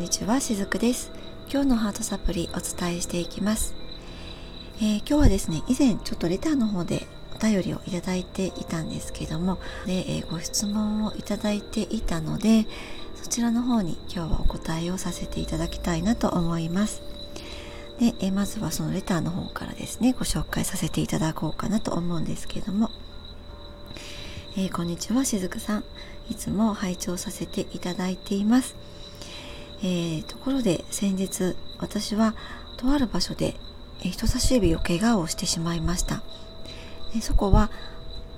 んにちはしずくです。今日のハートサプリお伝えしていきます、えー、今日はですね以前ちょっとレターの方でお便りをいただいていたんですけどもで、えー、ご質問をいただいていたのでそちらの方に今日はお答えをさせていただきたいなと思います。で、えー、まずはそのレターの方からですねご紹介させていただこうかなと思うんですけども。えー、こんにちはしずくさん。いつも拝聴させていただいています、えー、ところで先日私はとある場所で、人差し指を怪我をしてしまいました。でそこは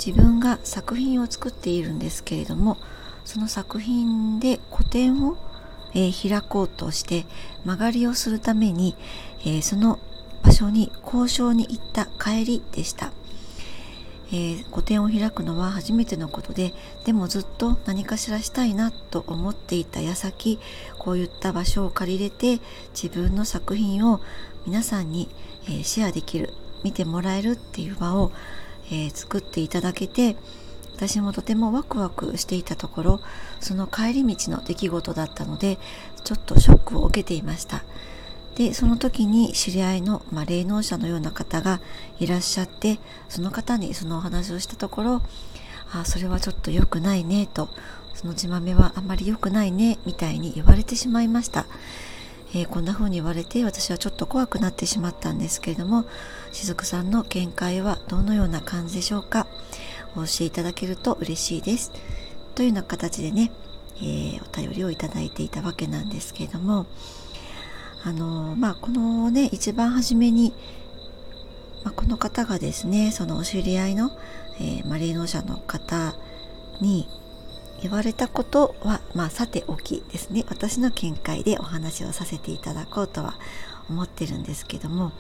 自分が作品を作っているんですけれどもその作品で個展を、えー、開こうとして曲がりをするために、えー、その場所に交渉に行った帰りでした。えー、個展を開くのは初めてのことででもずっと何かしらしたいなと思っていた矢先こういった場所を借りれて自分の作品を皆さんに、えー、シェアできる見てもらえるっていう場を、えー、作っていただけて私もとてもワクワクしていたところその帰り道の出来事だったのでちょっとショックを受けていました。でその時に知り合いの、まあ、霊能者のような方がいらっしゃってその方にそのお話をしたところあそれはちょっと良くないねとその血豆はあまり良くないねみたいに言われてしまいました、えー、こんな風に言われて私はちょっと怖くなってしまったんですけれどもしずくさんの見解はどのような感じでしょうか？お教えいただけると嬉しいです。というような形でね、えー、お便りをいただいていたわけなんですけれどもあのまあこのね一番初めに、まあ、この方がですねそのお知り合いの、えー、マリーノ社の方に言われたことは、まあ、さておきですね。私の見解でお話をさせていただこうとは思ってるんですけども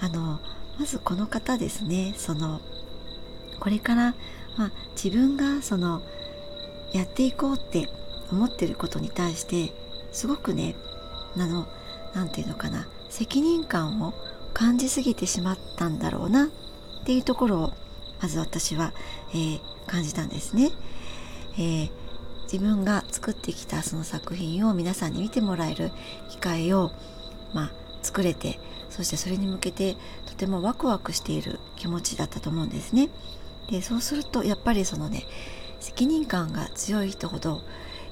あのまずこの方ですねそのこれから、まあ、自分がそのやっていこうって思ってることに対してすごくねあの何て言うのかな責任感を感じすぎてしまったんだろうなっていうところをまず私は、えー、感じたんですね、えー、自分が作ってきたその作品を皆さんに見てもらえる機会を、まあ、作れてそしてそれに向けてとてもワクワクしている気持ちだったと思うんですね。でそうするとやっぱりそのね責任感が強い人ほど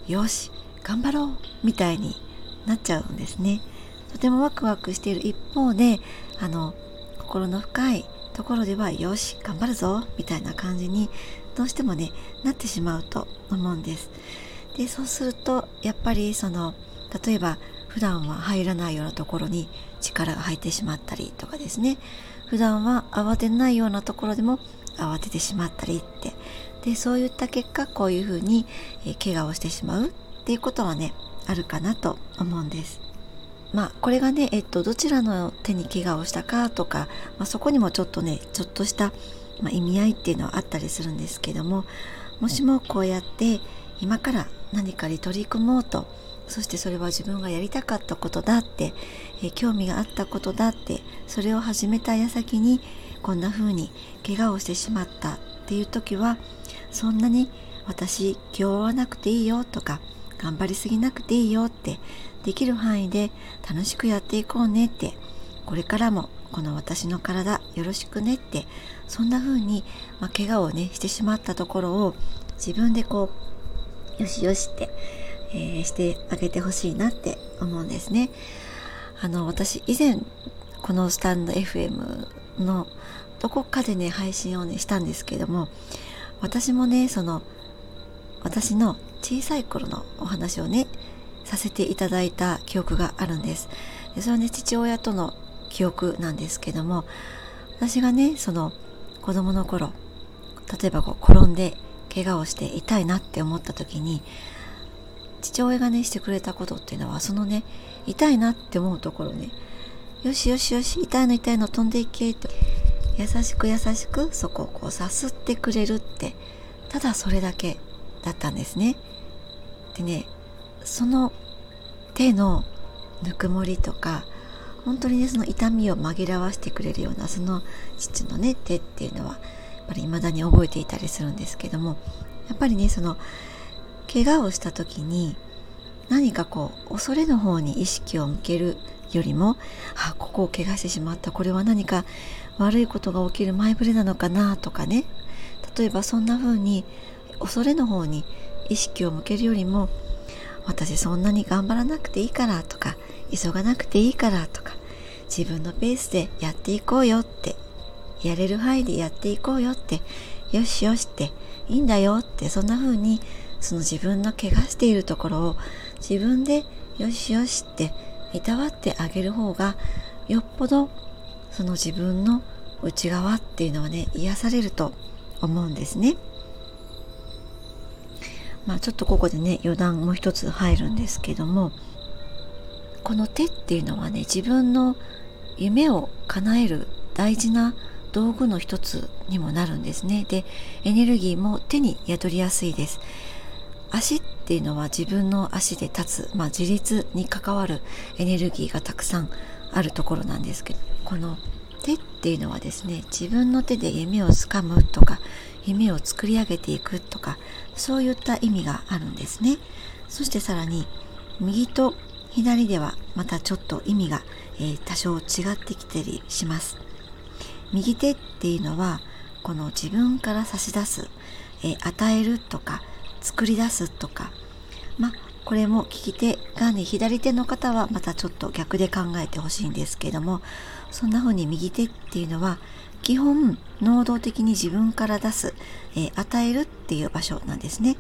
よし頑張ろうみたいになっちゃうんですね。とてもワクワクしている一方であの心の深いところではよし頑張るぞみたいな感じにどうしてもねなってしまうと思うんです。でそうするとやっぱりその例えば普段は入らないようなところに力が入ってしまったりとかですね普段は慌てないようなところでも慌ててしまったりってでそういった結果こういうふうに、え怪我をしてしまうっていうことはねあるかなと思うんです。まあ、これがね、えっと、どちらの手に怪我をしたかとか、まあ、そこにもちょっとねちょっとした、まあ、意味合いっていうのはあったりするんですけどももしもこうやって今から何かに取り組もうとそしてそれは自分がやりたかったことだって、え興味があったことだってそれを始めた矢先にこんな風に怪我をしてしまったっていう時はそんなに私気負わなくていいよとか頑張りすぎなくていいよってできる範囲で楽しくやっていこうねってこれからもこの私の体よろしくねってそんな風に、まあ、怪我をねしてしまったところを自分でこうよしよしって、えー、してあげてほしいなって思うんですね。あの私以前このスタンド FM のどこかでね配信をねしたんですけども私もねその私の小さい頃のお話をねさせていただいた記憶があるんです。でそれはね父親との記憶なんですけども私がねその子供の頃例えばこう転んで怪我をして痛いなって思った時に父親がねしてくれたことっていうのはそのね痛いなって思うところねよしよしよし痛いの痛いの飛んでいけって優しく優しくそこをこうさすってくれるってただそれだけだったんですね。でねその手のぬくもりとか本当にねその痛みを紛らわしてくれるようなその父のね手っていうのはやっぱり未だに覚えていたりするんですけどもやっぱりねその怪我をした時に何かこう恐れの方に意識を向けるよりもあここを怪我してしまったこれは何か悪いことが起きる前触れなのかなとかね例えばそんな風に恐れの方に意識を向けるよりも私そんなに頑張らなくていいからとか急がなくていいからとか自分のペースでやっていこうよってやれる範囲でやっていこうよってよしよしっていいんだよってそんな風にその自分の怪我しているところを自分でよしよしっていたわってあげる方がよっぽどその自分の内側っていうのはね癒されると思うんですね。まあちょっとここでね余談もう一つ入るんですけどもこの手っていうのはね自分の夢を叶える大事な道具の一つにもなるんですね。でエネルギーも手に宿りやすいです。足っていうのは自分の足で立つ、まあ、自立に関わるエネルギーがたくさんあるところなんですけどこの手っていうのはですね自分の手で夢をつかむとか夢を作り上げていくとかそういった意味があるんですね。そしてさらに右と左ではまたちょっと意味が、えー、多少違ってきたりします。右手っていうのはこの自分から差し出す、えー、与えるとか作り出すとかまこれも利き手がね左手の方はまたちょっと逆で考えてほしいんですけどもそんな風に右手っていうのは基本能動的に自分から出す、えー、与えるっていう場所なんですね。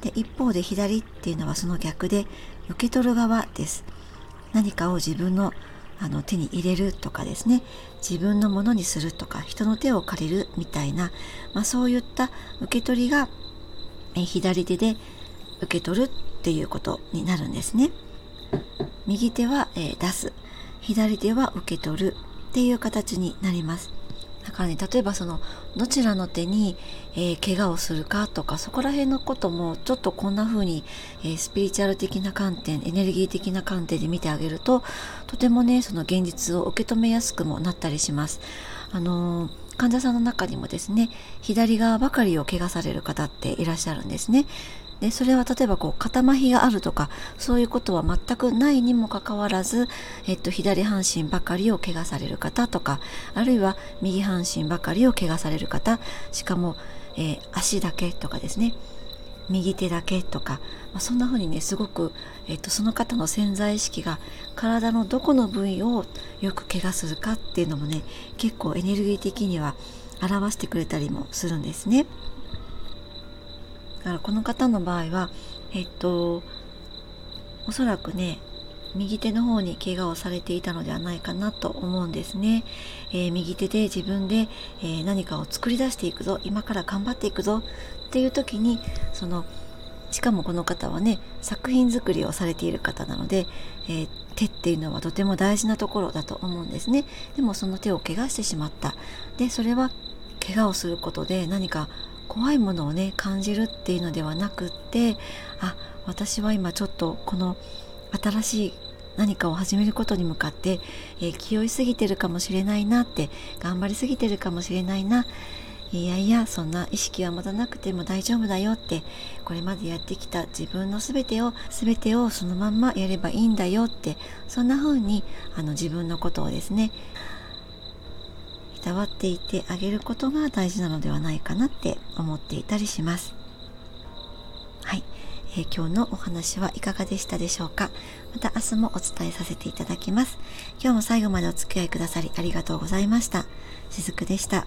で一方で左っていうのはその逆で受け取る側です。何かを自分のあの手に入れるとかですね。自分のものにするとか人の手を借りるみたいな、まあ、そういった受け取りがえ左手で受け取るっていうことになるんですね。右手は、え出す左手は受け取るっていう形になります。だからね例えばそのどちらの手に、えー、怪我をするかとかそこら辺のこともちょっとこんな風に、えー、スピリチュアル的な観点エネルギー的な観点で見てあげるととてもねその現実を受け止めやすくもなったりします。あのー患者さんの中にもですね左側ばかりを怪我される方っていらっしゃるんですね。でそれは例えばこう肩麻痺があるとかそういうことは全くないにもかかわらず、えっと、左半身ばかりを怪我される方とかあるいは右半身ばかりを怪我される方しかも、えー、足だけとかですね右手だけとか、まあ、そんな風にねすごく、えっと、その方の潜在意識が体のどこの部位をよく怪我するかっていうのもね結構エネルギー的には表してくれたりもするんですね。だからこの方の場合はえっとおそらくね右手の方に怪我をされていたのではないかなと思うんですね、えー、右手で自分で、えー、何かを作り出していくぞ。今から頑張っていくぞ。っていう時にそのしかもこの方はね作品作りをされている方なので、えー、手っていうのはとても大事なところだと思うんですね。でもその手を怪我してしまった。でそれは怪我をすることで何か怖いものをね感じるっていうのではなくってあ私は今ちょっとこの新しい何かを始めることに向かって、えー、気負いすぎてるかもしれないなって頑張りすぎてるかもしれないないやいやそんな意識は持たなくても大丈夫だよってこれまでやってきた自分の全てを全てをそのまんまやればいいんだよってそんな風にあの自分のことをですねいたわっていてあげることが大事なのではないかなって思っていたりします。はい、えー、今日のお話はいかがでしたでしょうか？また明日もお伝えさせていただきます。今日も最後までお付き合いくださりありがとうございました。しずくでした。